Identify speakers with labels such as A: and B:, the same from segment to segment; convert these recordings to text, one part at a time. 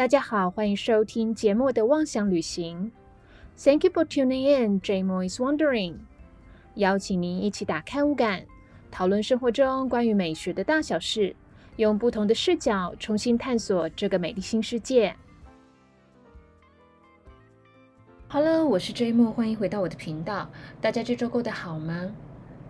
A: 大家好，欢迎收听节目的妄想旅行。Thank you for tuning in. J Mo is wondering. 邀请您一起打开五感，讨论生活中关于美学的大小事，用不同的视角重新探索这个美丽新世界。Hello，我是 J Mo，欢迎回到我的频道。大家这周过得好吗？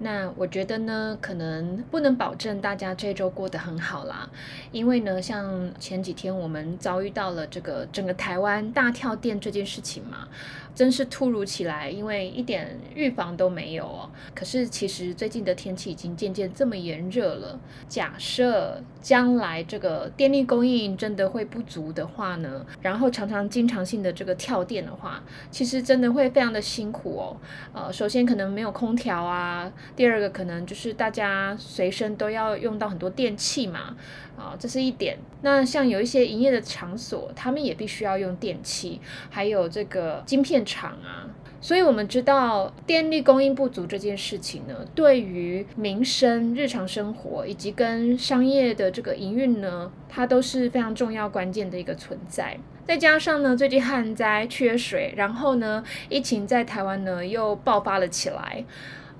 A: 那我觉得呢，可能不能保证大家这周过得很好啦，因为呢，像前几天我们遭遇到了这个整个台湾大跳电这件事情嘛。真是突如其来，因为一点预防都没有哦。可是其实最近的天气已经渐渐这么炎热了。假设将来这个电力供应真的会不足的话呢，然后常常经常性的这个跳电的话，其实真的会非常的辛苦哦。呃，首先可能没有空调啊，第二个可能就是大家随身都要用到很多电器嘛。啊，这是一点。那像有一些营业的场所，他们也必须要用电器，还有这个晶片厂啊。所以，我们知道电力供应不足这件事情呢，对于民生、日常生活以及跟商业的这个营运呢，它都是非常重要、关键的一个存在。再加上呢，最近旱灾、缺水，然后呢，疫情在台湾呢又爆发了起来。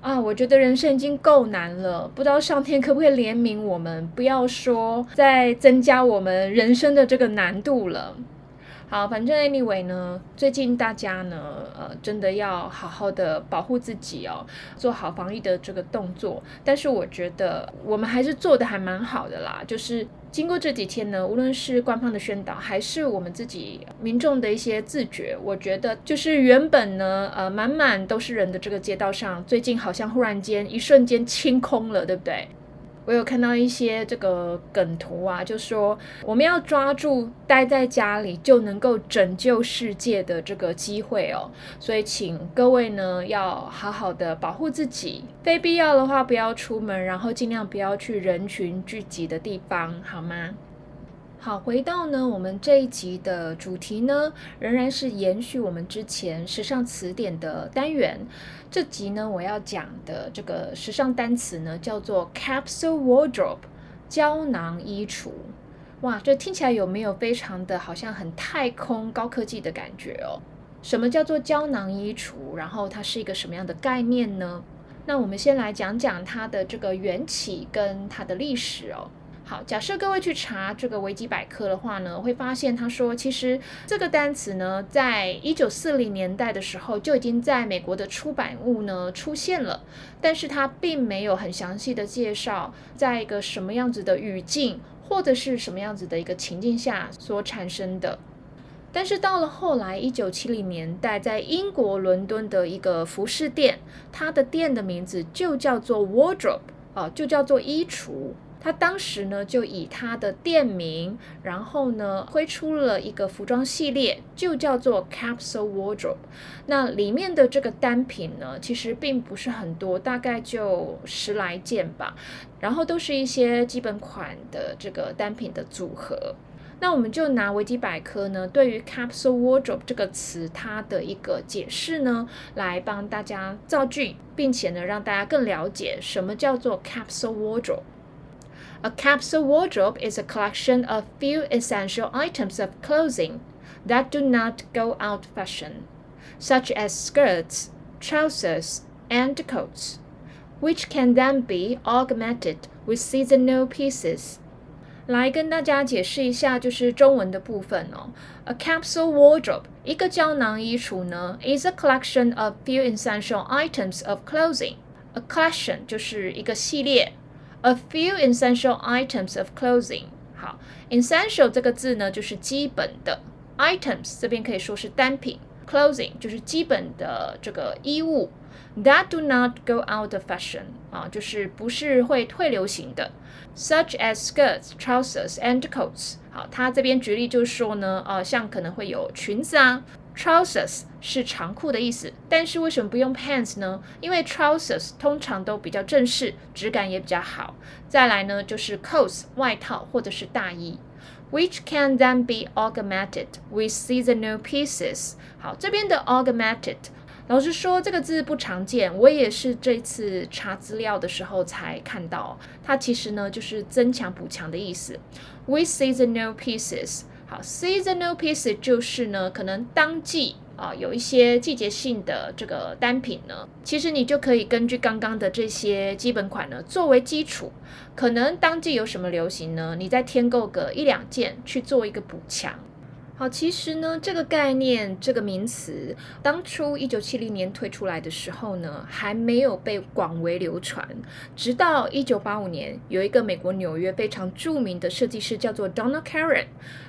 A: 啊，我觉得人生已经够难了，不知道上天可不可以怜悯我们，不要说再增加我们人生的这个难度了。好，反正 anyway 呢，最近大家呢，呃，真的要好好的保护自己哦，做好防疫的这个动作。但是我觉得我们还是做的还蛮好的啦，就是经过这几天呢，无论是官方的宣导，还是我们自己民众的一些自觉，我觉得就是原本呢，呃，满满都是人的这个街道上，最近好像忽然间一瞬间清空了，对不对？我有看到一些这个梗图啊，就说我们要抓住待在家里就能够拯救世界的这个机会哦，所以请各位呢要好好的保护自己，非必要的话不要出门，然后尽量不要去人群聚集的地方，好吗？好，回到呢，我们这一集的主题呢，仍然是延续我们之前时尚词典的单元。这集呢，我要讲的这个时尚单词呢，叫做 capsule wardrobe，胶囊衣橱。哇，这听起来有没有非常的好像很太空高科技的感觉哦？什么叫做胶囊衣橱？然后它是一个什么样的概念呢？那我们先来讲讲它的这个缘起跟它的历史哦。好，假设各位去查这个维基百科的话呢，会发现他说，其实这个单词呢，在一九四零年代的时候就已经在美国的出版物呢出现了，但是它并没有很详细的介绍，在一个什么样子的语境或者是什么样子的一个情境下所产生的。但是到了后来一九七零年代，在英国伦敦的一个服饰店，它的店的名字就叫做 wardrobe，啊，就叫做衣橱。他当时呢，就以他的店名，然后呢，推出了一个服装系列，就叫做 Capsule Wardrobe。那里面的这个单品呢，其实并不是很多，大概就十来件吧。然后都是一些基本款的这个单品的组合。那我们就拿维基百科呢，对于 Capsule Wardrobe 这个词，它的一个解释呢，来帮大家造句，并且呢，让大家更了解什么叫做 Capsule Wardrobe。A capsule wardrobe is a collection of few essential items of clothing that do not go out of fashion, such as skirts, trousers, and coats, which can then be augmented with seasonal pieces. 来跟大家解释一下，就是中文的部分哦。A capsule wardrobe，一个胶囊衣橱呢，is a collection of few essential items of clothing. A collection 就是一个系列。 A few essential items of clothing。好，essential 这个字呢，就是基本的；items 这边可以说是单品；clothing 就是基本的这个衣物。That do not go out of fashion 啊，就是不是会退流行的，such as skirts, trousers, and coats。好，他这边举例就是说呢，呃，像可能会有裙子啊。Trousers 是长裤的意思，但是为什么不用 pants 呢？因为 trousers 通常都比较正式，质感也比较好。再来呢，就是 coats 外套或者是大衣，which can then be augmented with seasonal pieces。好，这边的 augmented，老实说这个字不常见，我也是这次查资料的时候才看到，它其实呢就是增强补强的意思。With seasonal pieces。好，seasonal piece 就是呢，可能当季啊有一些季节性的这个单品呢，其实你就可以根据刚刚的这些基本款呢作为基础，可能当季有什么流行呢，你再添购个一两件去做一个补强。好，其实呢，这个概念、这个名词，当初一九七零年推出来的时候呢，还没有被广为流传。直到一九八五年，有一个美国纽约非常著名的设计师叫做 Donna Karen。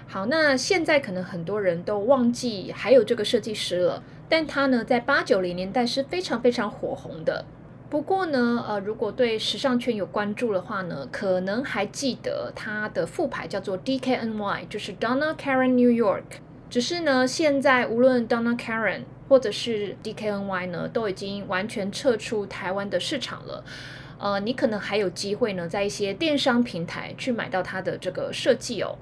A: 好，那现在可能很多人都忘记还有这个设计师了，但他呢，在八九零年代是非常非常火红的。不过呢，呃，如果对时尚圈有关注的话呢，可能还记得它的副牌叫做 DKNY，就是 Donna Karen New York。只是呢，现在无论 Donna Karen 或者是 DKNY 呢，都已经完全撤出台湾的市场了。呃，你可能还有机会呢，在一些电商平台去买到它的这个设计哦。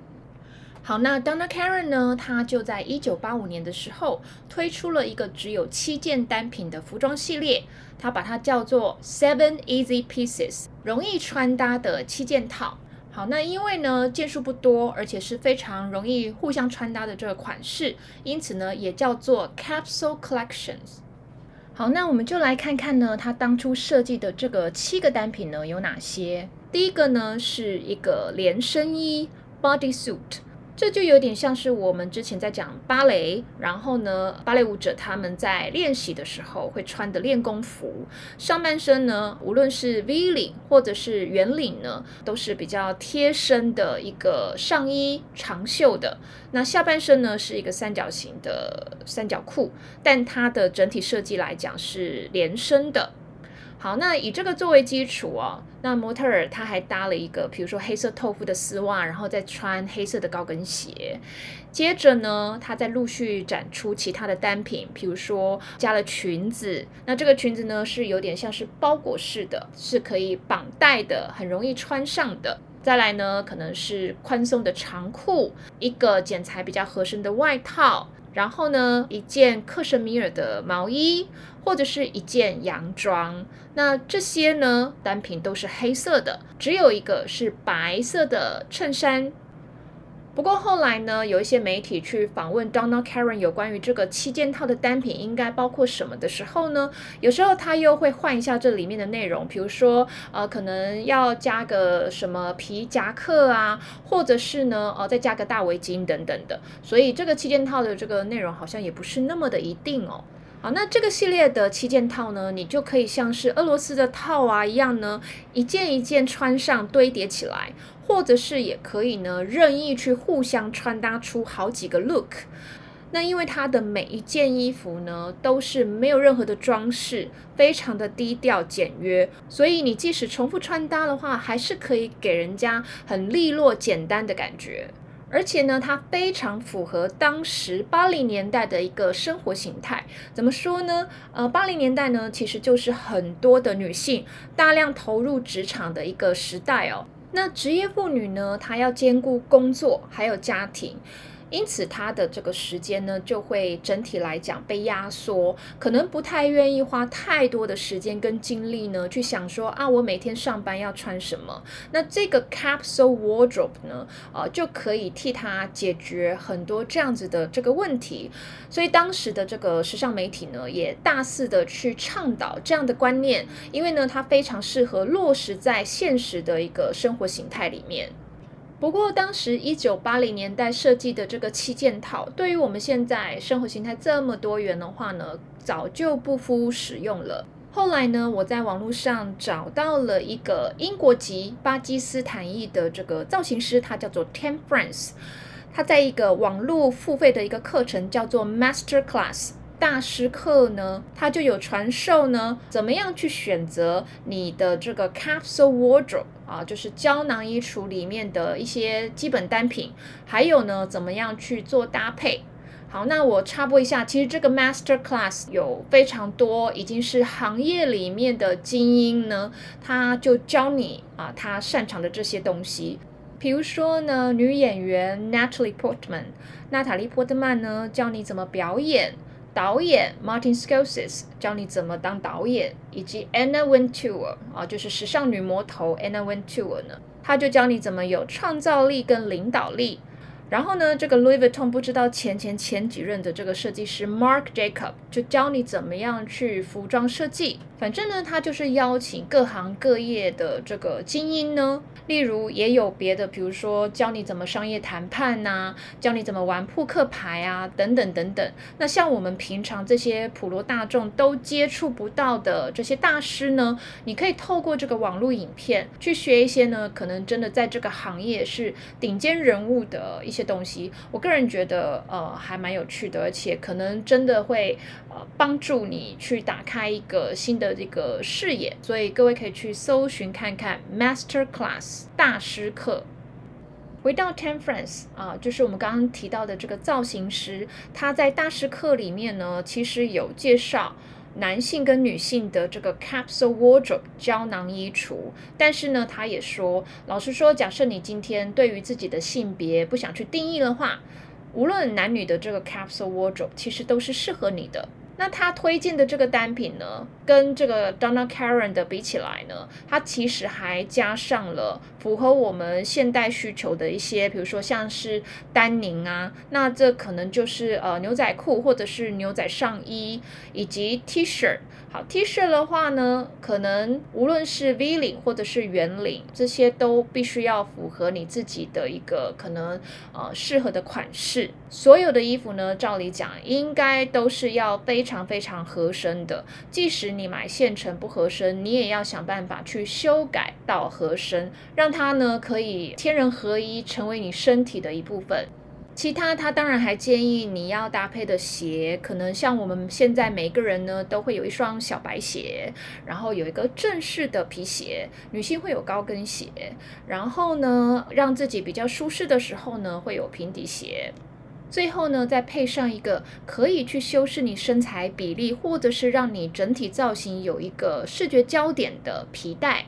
A: 好，那 Donna Karen 呢？它就在一九八五年的时候推出了一个只有七件单品的服装系列，它把它叫做 Seven Easy Pieces，容易穿搭的七件套。好，那因为呢件数不多，而且是非常容易互相穿搭的这个款式，因此呢也叫做 Capsule Collections。好，那我们就来看看呢，它当初设计的这个七个单品呢有哪些？第一个呢是一个连身衣 Bodysuit。这就有点像是我们之前在讲芭蕾，然后呢，芭蕾舞者他们在练习的时候会穿的练功服，上半身呢，无论是 V 领或者是圆领呢，都是比较贴身的一个上衣，长袖的。那下半身呢是一个三角形的三角裤，但它的整体设计来讲是连身的。好，那以这个作为基础哦，那模特儿他还搭了一个，比如说黑色透肤的丝袜，然后再穿黑色的高跟鞋。接着呢，他再陆续展出其他的单品，比如说加了裙子。那这个裙子呢是有点像是包裹式的，是可以绑带的，很容易穿上的。再来呢，可能是宽松的长裤，一个剪裁比较合身的外套。然后呢，一件克什米尔的毛衣，或者是一件洋装，那这些呢单品都是黑色的，只有一个是白色的衬衫。不过后来呢，有一些媒体去访问 Donna Karen 有关于这个七件套的单品应该包括什么的时候呢，有时候他又会换一下这里面的内容，比如说呃，可能要加个什么皮夹克啊，或者是呢，呃，再加个大围巾等等的。所以这个七件套的这个内容好像也不是那么的一定哦。好，那这个系列的七件套呢，你就可以像是俄罗斯的套啊一样呢，一件一件穿上堆叠起来。或者是也可以呢，任意去互相穿搭出好几个 look。那因为它的每一件衣服呢，都是没有任何的装饰，非常的低调简约，所以你即使重复穿搭的话，还是可以给人家很利落简单的感觉。而且呢，它非常符合当时八零年代的一个生活形态。怎么说呢？呃，八零年代呢，其实就是很多的女性大量投入职场的一个时代哦。那职业妇女呢？她要兼顾工作还有家庭。因此，他的这个时间呢，就会整体来讲被压缩，可能不太愿意花太多的时间跟精力呢，去想说啊，我每天上班要穿什么。那这个 capsule wardrobe 呢，呃，就可以替他解决很多这样子的这个问题。所以当时的这个时尚媒体呢，也大肆的去倡导这样的观念，因为呢，它非常适合落实在现实的一个生活形态里面。不过，当时一九八零年代设计的这个七件套，对于我们现在生活形态这么多元的话呢，早就不敷使用了。后来呢，我在网络上找到了一个英国籍巴基斯坦裔的这个造型师，他叫做 Ten Friends，他在一个网络付费的一个课程叫做 Master Class。大师课呢，他就有传授呢，怎么样去选择你的这个 capsule wardrobe 啊，就是胶囊衣橱里面的一些基本单品，还有呢，怎么样去做搭配。好，那我插播一下，其实这个 master class 有非常多已经是行业里面的精英呢，他就教你啊，他擅长的这些东西。比如说呢，女演员 Natalie Portman，娜塔莉·波特曼呢，教你怎么表演。导演 Martin Scorsese 教你怎么当导演，以及 Anna Wintour 啊，就是时尚女魔头 Anna Wintour 呢，她就教你怎么有创造力跟领导力。然后呢，这个 Louis Vuitton 不知道前前前几任的这个设计师 Mark Jacob 就教你怎么样去服装设计。反正呢，他就是邀请各行各业的这个精英呢，例如也有别的，比如说教你怎么商业谈判呐，教你怎么玩扑克牌啊，等等等等。那像我们平常这些普罗大众都接触不到的这些大师呢，你可以透过这个网络影片去学一些呢，可能真的在这个行业是顶尖人物的一些东西。我个人觉得，呃，还蛮有趣的，而且可能真的会呃帮助你去打开一个新的。这个视野，所以各位可以去搜寻看看 Master Class 大师课。回到 Ten Friends 啊，就是我们刚刚提到的这个造型师，他在大师课里面呢，其实有介绍男性跟女性的这个 Capsule Wardrobe 胶囊衣橱。但是呢，他也说，老实说，假设你今天对于自己的性别不想去定义的话，无论男女的这个 Capsule Wardrobe 其实都是适合你的。那他推荐的这个单品呢，跟这个 Donna Karan 的比起来呢，它其实还加上了符合我们现代需求的一些，比如说像是丹宁啊，那这可能就是呃牛仔裤或者是牛仔上衣以及 T 恤。好，T 恤的话呢，可能无论是 V 领或者是圆领，这些都必须要符合你自己的一个可能呃适合的款式。所有的衣服呢，照理讲应该都是要非常非常非常合身的。即使你买现成不合身，你也要想办法去修改到合身，让它呢可以天人合一，成为你身体的一部分。其他，他当然还建议你要搭配的鞋，可能像我们现在每个人呢都会有一双小白鞋，然后有一个正式的皮鞋，女性会有高跟鞋，然后呢让自己比较舒适的时候呢会有平底鞋，最后呢再配上一个可以去修饰你身材比例，或者是让你整体造型有一个视觉焦点的皮带。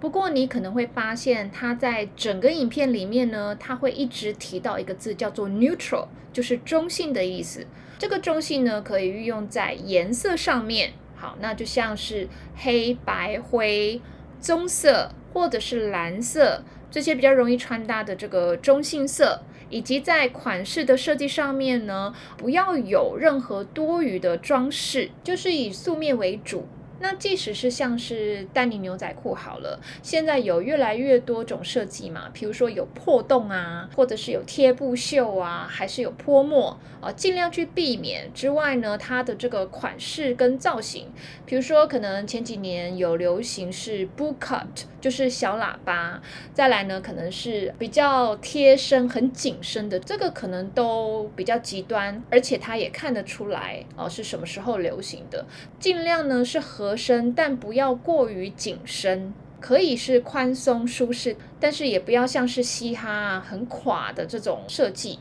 A: 不过你可能会发现，它在整个影片里面呢，它会一直提到一个字，叫做 neutral，就是中性的意思。这个中性呢，可以运用在颜色上面。好，那就像是黑白灰、棕色或者是蓝色这些比较容易穿搭的这个中性色，以及在款式的设计上面呢，不要有任何多余的装饰，就是以素面为主。那即使是像是丹尼牛仔裤好了，现在有越来越多种设计嘛，比如说有破洞啊，或者是有贴布袖啊，还是有泼墨啊，尽量去避免。之外呢，它的这个款式跟造型，比如说可能前几年有流行是 boot cut，就是小喇叭，再来呢可能是比较贴身、很紧身的，这个可能都比较极端，而且它也看得出来哦是什么时候流行的，尽量呢是和。合身，但不要过于紧身，可以是宽松舒适，但是也不要像是嘻哈很垮的这种设计。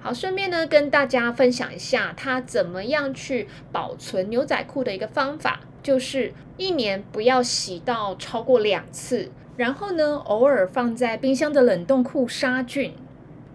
A: 好，顺便呢跟大家分享一下，它怎么样去保存牛仔裤的一个方法，就是一年不要洗到超过两次，然后呢偶尔放在冰箱的冷冻库杀菌。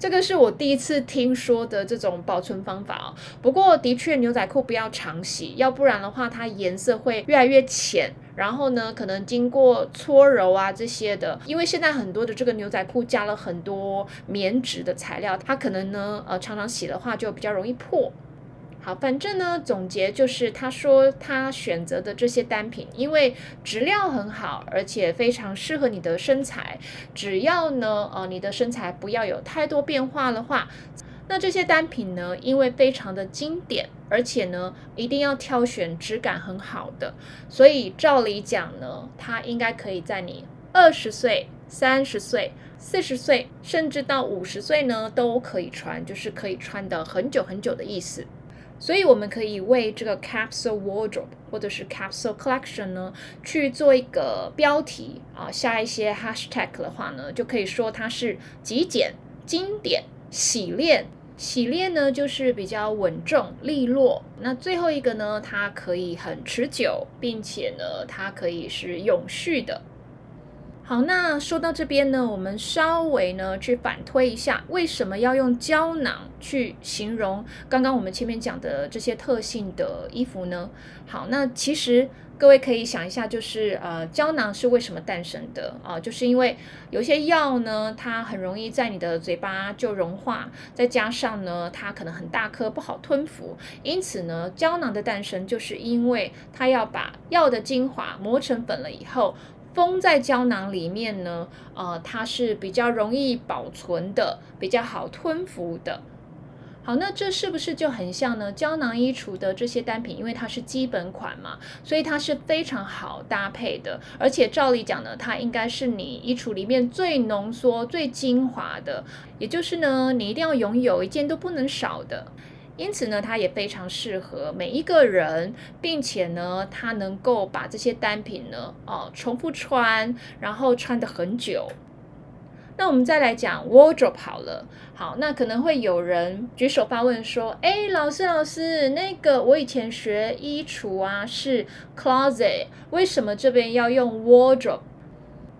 A: 这个是我第一次听说的这种保存方法哦。不过的确，牛仔裤不要常洗，要不然的话，它颜色会越来越浅。然后呢，可能经过搓揉啊这些的，因为现在很多的这个牛仔裤加了很多棉质的材料，它可能呢，呃，常常洗的话就比较容易破。好，反正呢，总结就是他说他选择的这些单品，因为质量很好，而且非常适合你的身材。只要呢，呃，你的身材不要有太多变化的话，那这些单品呢，因为非常的经典，而且呢，一定要挑选质感很好的。所以照理讲呢，它应该可以在你二十岁、三十岁、四十岁，甚至到五十岁呢，都可以穿，就是可以穿的很久很久的意思。所以我们可以为这个 capsule wardrobe 或者是 capsule collection 呢去做一个标题啊，下一些 hashtag 的话呢，就可以说它是极简、经典、洗练。洗练呢就是比较稳重利落。那最后一个呢，它可以很持久，并且呢，它可以是永续的。好，那说到这边呢，我们稍微呢去反推一下，为什么要用胶囊去形容刚刚我们前面讲的这些特性的衣服呢？好，那其实各位可以想一下，就是呃，胶囊是为什么诞生的啊？就是因为有些药呢，它很容易在你的嘴巴就融化，再加上呢，它可能很大颗，不好吞服，因此呢，胶囊的诞生就是因为它要把药的精华磨成粉了以后。封在胶囊里面呢，呃，它是比较容易保存的，比较好吞服的。好，那这是不是就很像呢？胶囊衣橱的这些单品，因为它是基本款嘛，所以它是非常好搭配的。而且照理讲呢，它应该是你衣橱里面最浓缩、最精华的，也就是呢，你一定要拥有一件都不能少的。因此呢，它也非常适合每一个人，并且呢，它能够把这些单品呢，哦，重复穿，然后穿的很久。那我们再来讲 wardrobe 好了，好，那可能会有人举手发问说：“哎，老师，老师，那个我以前学衣橱啊是 closet，为什么这边要用 wardrobe？”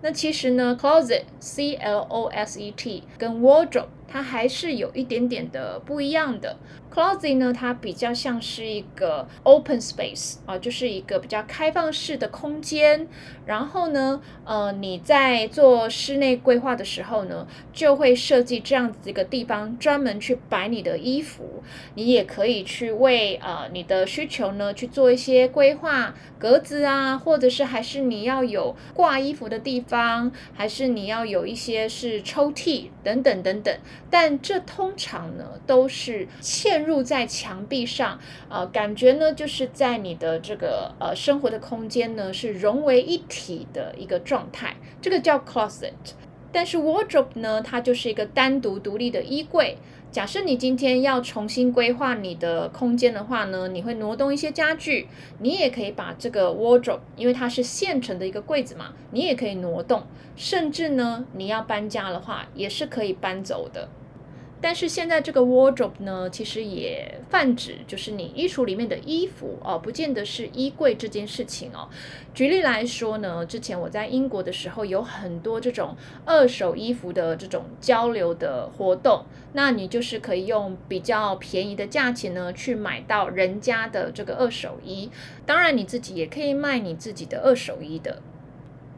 A: 那其实呢，closet c l o s e t 跟 wardrobe 它还是有一点点的不一样的。Closet 呢，它比较像是一个 open space 啊，就是一个比较开放式的空间。然后呢，呃，你在做室内规划的时候呢，就会设计这样子一个地方，专门去摆你的衣服。你也可以去为呃你的需求呢去做一些规划，格子啊，或者是还是你要有挂衣服的地方，还是你要有一些是抽屉等等等等。但这通常呢都是嵌入在墙壁上，呃，感觉呢就是在你的这个呃生活的空间呢是融为一体的一个状态，这个叫 closet。但是 wardrobe 呢，它就是一个单独独立的衣柜。假设你今天要重新规划你的空间的话呢，你会挪动一些家具，你也可以把这个 wardrobe，因为它是现成的一个柜子嘛，你也可以挪动，甚至呢，你要搬家的话，也是可以搬走的。但是现在这个 wardrobe 呢，其实也泛指就是你衣橱里面的衣服哦，不见得是衣柜这件事情哦。举例来说呢，之前我在英国的时候，有很多这种二手衣服的这种交流的活动，那你就是可以用比较便宜的价钱呢，去买到人家的这个二手衣。当然你自己也可以卖你自己的二手衣的。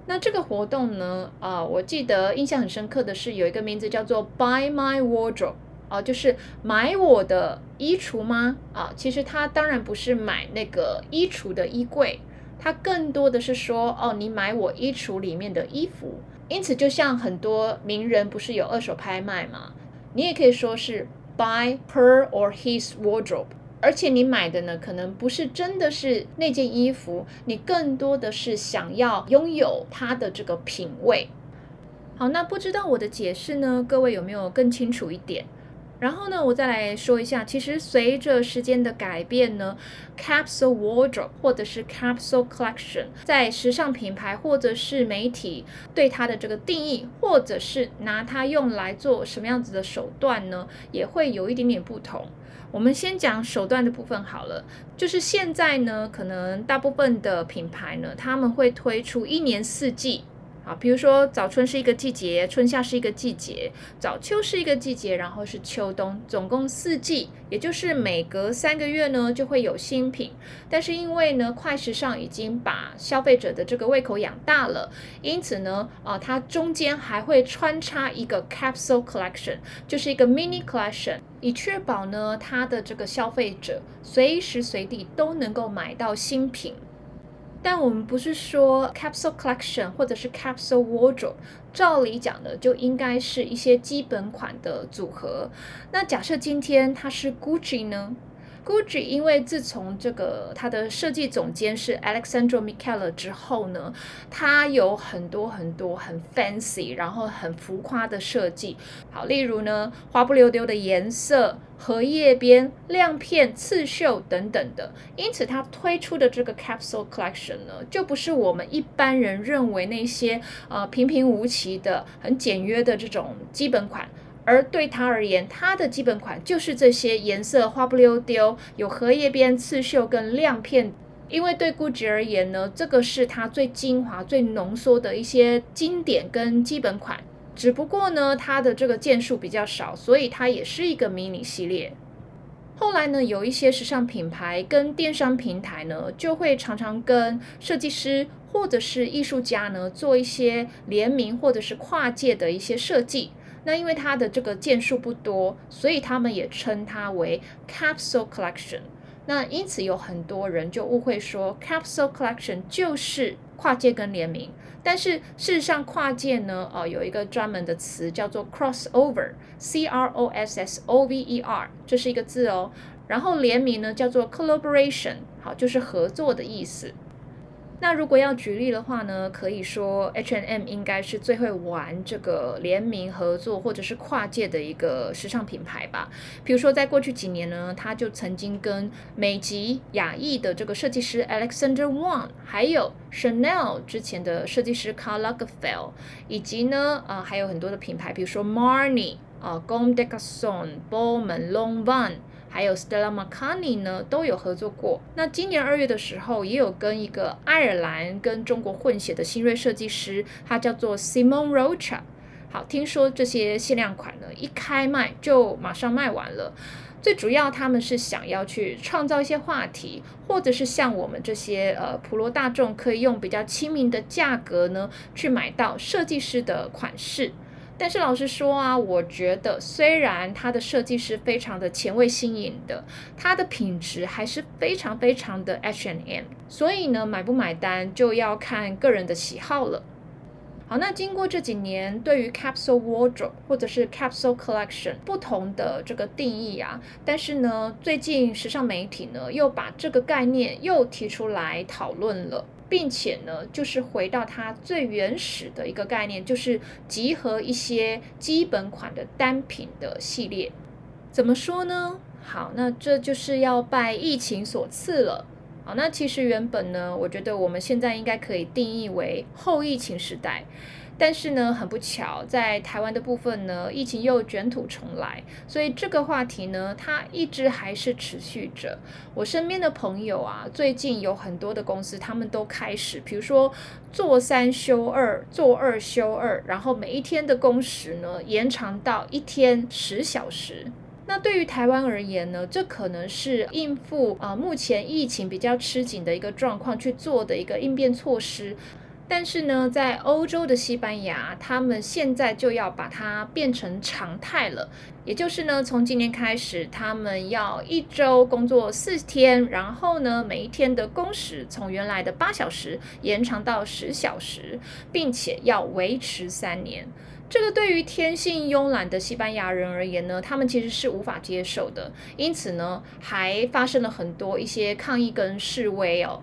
A: 那这个活动呢？啊，我记得印象很深刻的是有一个名字叫做 Buy My Wardrobe，啊，就是买我的衣橱吗？啊，其实它当然不是买那个衣橱的衣柜，它更多的是说，哦，你买我衣橱里面的衣服。因此，就像很多名人不是有二手拍卖吗？你也可以说是 Buy her or his wardrobe。而且你买的呢，可能不是真的是那件衣服，你更多的是想要拥有它的这个品味。好，那不知道我的解释呢，各位有没有更清楚一点？然后呢，我再来说一下，其实随着时间的改变呢，capsule wardrobe 或者是 capsule collection，在时尚品牌或者是媒体对它的这个定义，或者是拿它用来做什么样子的手段呢，也会有一点点不同。我们先讲手段的部分好了，就是现在呢，可能大部分的品牌呢，他们会推出一年四季。啊，比如说早春是一个季节，春夏是一个季节，早秋是一个季节，然后是秋冬，总共四季，也就是每隔三个月呢就会有新品。但是因为呢，快时尚已经把消费者的这个胃口养大了，因此呢，啊，它中间还会穿插一个 capsule collection，就是一个 mini collection，以确保呢它的这个消费者随时随地都能够买到新品。但我们不是说 capsule collection 或者是 capsule wardrobe，照理讲的就应该是一些基本款的组合。那假设今天它是 Gucci 呢？Gucci 因为自从这个它的设计总监是 alexandr Michele 之后呢，它有很多很多很 fancy，然后很浮夸的设计。好，例如呢，花不溜丢的颜色、荷叶边、亮片、刺绣等等的。因此，它推出的这个 capsule collection 呢，就不是我们一般人认为那些呃平平无奇的、很简约的这种基本款。而对他而言，它的基本款就是这些颜色花不溜丢，有荷叶边刺绣跟亮片。因为对 GUCCI 而言呢，这个是它最精华、最浓缩的一些经典跟基本款。只不过呢，它的这个件数比较少，所以它也是一个迷你系列。后来呢，有一些时尚品牌跟电商平台呢，就会常常跟设计师或者是艺术家呢做一些联名或者是跨界的一些设计。那因为它的这个件数不多，所以他们也称它为 capsule collection。那因此有很多人就误会说 capsule collection 就是跨界跟联名。但是事实上，跨界呢，呃，有一个专门的词叫做 crossover，C R O S S O V E R，这是一个字哦。然后联名呢叫做 collaboration，好，就是合作的意思。那如果要举例的话呢，可以说 H N M 应该是最会玩这个联名合作或者是跨界的一个时尚品牌吧。比如说，在过去几年呢，他就曾经跟美籍亚裔的这个设计师 Alexander Wang，还有 Chanel 之前的设计师 Karl Lagerfeld，以及呢，呃，还有很多的品牌，比如说 Marni 啊，Gom des Garçons、Bowman、Lanvin。还有 Stella McCartney 呢，都有合作过。那今年二月的时候，也有跟一个爱尔兰跟中国混血的新锐设计师，他叫做 Simon Rocha。好，听说这些限量款呢，一开卖就马上卖完了。最主要他们是想要去创造一些话题，或者是像我们这些呃普罗大众可以用比较亲民的价格呢，去买到设计师的款式。但是老实说啊，我觉得虽然它的设计是非常的前卫新颖的，它的品质还是非常非常的 H and M 所以呢，买不买单就要看个人的喜好了。好，那经过这几年对于 capsule wardrobe 或者是 capsule collection 不同的这个定义啊，但是呢，最近时尚媒体呢又把这个概念又提出来讨论了。并且呢，就是回到它最原始的一个概念，就是集合一些基本款的单品的系列。怎么说呢？好，那这就是要拜疫情所赐了。好，那其实原本呢，我觉得我们现在应该可以定义为后疫情时代。但是呢，很不巧，在台湾的部分呢，疫情又卷土重来，所以这个话题呢，它一直还是持续着。我身边的朋友啊，最近有很多的公司，他们都开始，比如说做三休二，做二休二，然后每一天的工时呢，延长到一天十小时。那对于台湾而言呢，这可能是应付啊目前疫情比较吃紧的一个状况去做的一个应变措施。但是呢，在欧洲的西班牙，他们现在就要把它变成常态了。也就是呢，从今年开始，他们要一周工作四天，然后呢，每一天的工时从原来的八小时延长到十小时，并且要维持三年。这个对于天性慵懒的西班牙人而言呢，他们其实是无法接受的。因此呢，还发生了很多一些抗议跟示威哦。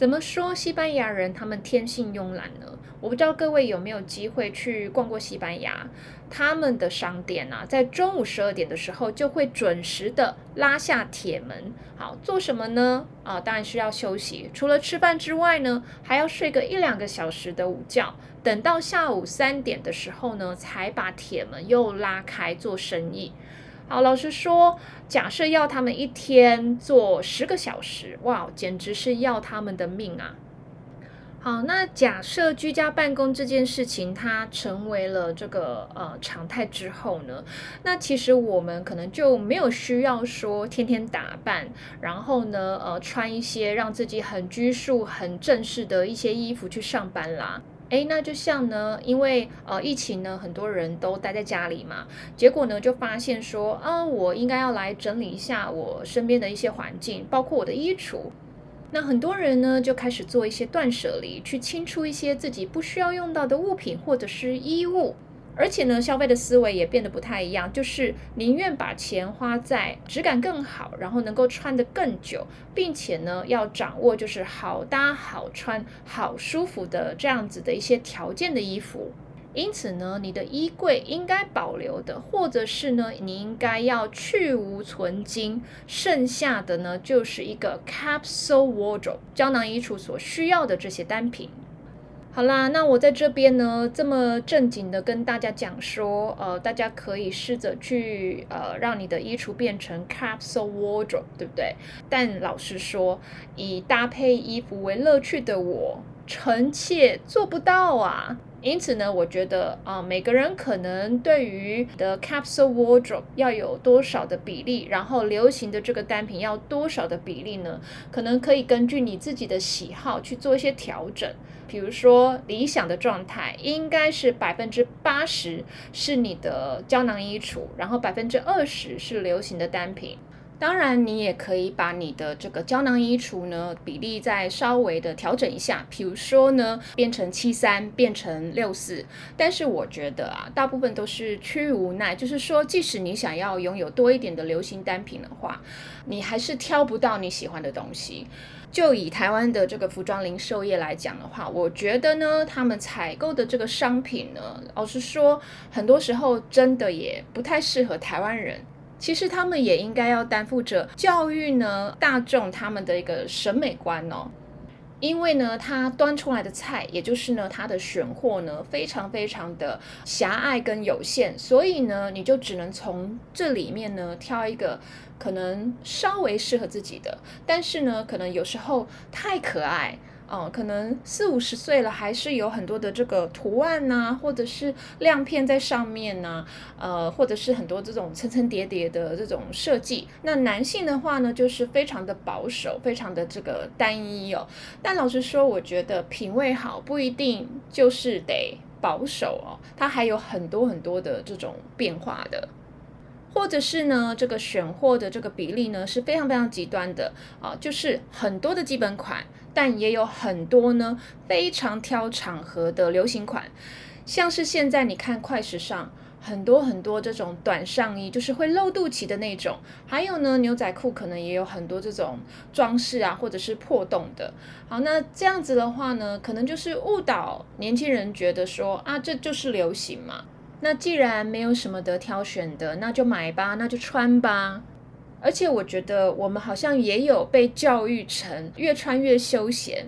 A: 怎么说西班牙人他们天性慵懒呢？我不知道各位有没有机会去逛过西班牙，他们的商店啊，在中午十二点的时候就会准时的拉下铁门。好，做什么呢？啊，当然是要休息。除了吃饭之外呢，还要睡个一两个小时的午觉。等到下午三点的时候呢，才把铁门又拉开做生意。好，老实说，假设要他们一天做十个小时，哇，简直是要他们的命啊！好，那假设居家办公这件事情它成为了这个呃常态之后呢，那其实我们可能就没有需要说天天打扮，然后呢呃穿一些让自己很拘束、很正式的一些衣服去上班啦。哎，那就像呢，因为呃疫情呢，很多人都待在家里嘛，结果呢就发现说，啊，我应该要来整理一下我身边的一些环境，包括我的衣橱。那很多人呢就开始做一些断舍离，去清出一些自己不需要用到的物品或者是衣物。而且呢，消费的思维也变得不太一样，就是宁愿把钱花在质感更好，然后能够穿得更久，并且呢，要掌握就是好搭、好穿、好舒服的这样子的一些条件的衣服。因此呢，你的衣柜应该保留的，或者是呢，你应该要去无存精，剩下的呢，就是一个 capsule wardrobe 胶囊衣橱所需要的这些单品。好啦，那我在这边呢，这么正经的跟大家讲说，呃，大家可以试着去呃，让你的衣橱变成 capsule wardrobe，对不对？但老实说，以搭配衣服为乐趣的我，臣妾做不到啊。因此呢，我觉得啊，每个人可能对于的 capsule wardrobe 要有多少的比例，然后流行的这个单品要多少的比例呢？可能可以根据你自己的喜好去做一些调整。比如说，理想的状态应该是百分之八十是你的胶囊衣橱，然后百分之二十是流行的单品。当然，你也可以把你的这个胶囊衣橱呢比例再稍微的调整一下，比如说呢变成七三，变成六四。但是我觉得啊，大部分都是趋于无奈，就是说，即使你想要拥有多一点的流行单品的话，你还是挑不到你喜欢的东西。就以台湾的这个服装零售业来讲的话，我觉得呢，他们采购的这个商品呢，老实说，很多时候真的也不太适合台湾人。其实他们也应该要担负着教育呢大众他们的一个审美观哦，因为呢，他端出来的菜，也就是呢，他的选货呢，非常非常的狭隘跟有限，所以呢，你就只能从这里面呢挑一个可能稍微适合自己的，但是呢，可能有时候太可爱。哦，可能四五十岁了，还是有很多的这个图案呐，或者是亮片在上面呐，呃，或者是很多这种层层叠叠的这种设计。那男性的话呢，就是非常的保守，非常的这个单一哦。但老实说，我觉得品味好不一定就是得保守哦，它还有很多很多的这种变化的。或者是呢，这个选货的这个比例呢是非常非常极端的啊，就是很多的基本款，但也有很多呢非常挑场合的流行款，像是现在你看快时尚，很多很多这种短上衣，就是会露肚脐的那种，还有呢牛仔裤可能也有很多这种装饰啊，或者是破洞的。好，那这样子的话呢，可能就是误导年轻人觉得说啊，这就是流行嘛。那既然没有什么得挑选的，那就买吧，那就穿吧。而且我觉得我们好像也有被教育成越穿越休闲，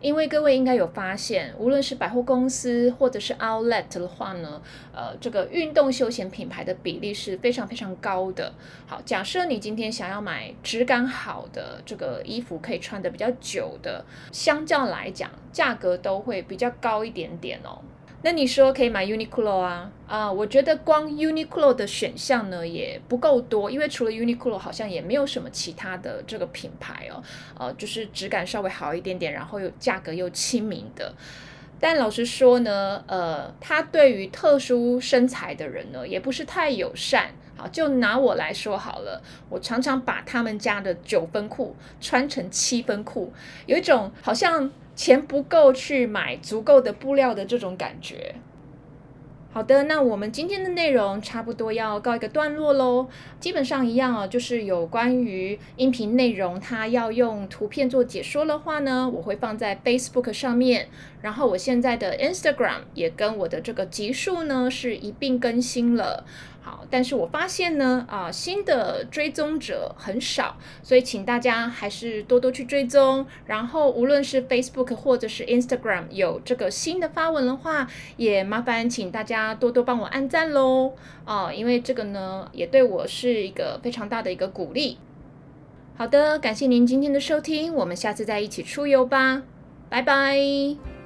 A: 因为各位应该有发现，无论是百货公司或者是 Outlet 的话呢，呃，这个运动休闲品牌的比例是非常非常高的。好，假设你今天想要买质感好的这个衣服，可以穿的比较久的，相较来讲，价格都会比较高一点点哦。那你说可以买 Uniqlo 啊？啊，我觉得光 Uniqlo 的选项呢也不够多，因为除了 Uniqlo，好像也没有什么其他的这个品牌哦。呃，就是质感稍微好一点点，然后又价格又亲民的。但老实说呢，呃，它对于特殊身材的人呢，也不是太友善。好，就拿我来说好了，我常常把他们家的九分裤穿成七分裤，有一种好像。钱不够去买足够的布料的这种感觉。好的，那我们今天的内容差不多要告一个段落喽。基本上一样哦，就是有关于音频内容，它要用图片做解说的话呢，我会放在 Facebook 上面。然后我现在的 Instagram 也跟我的这个集数呢是一并更新了。好，但是我发现呢，啊，新的追踪者很少，所以请大家还是多多去追踪。然后无论是 Facebook 或者是 Instagram 有这个新的发文的话，也麻烦请大家多多帮我按赞喽。啊，因为这个呢，也对我是一个非常大的一个鼓励。好的，感谢您今天的收听，我们下次再一起出游吧，拜拜。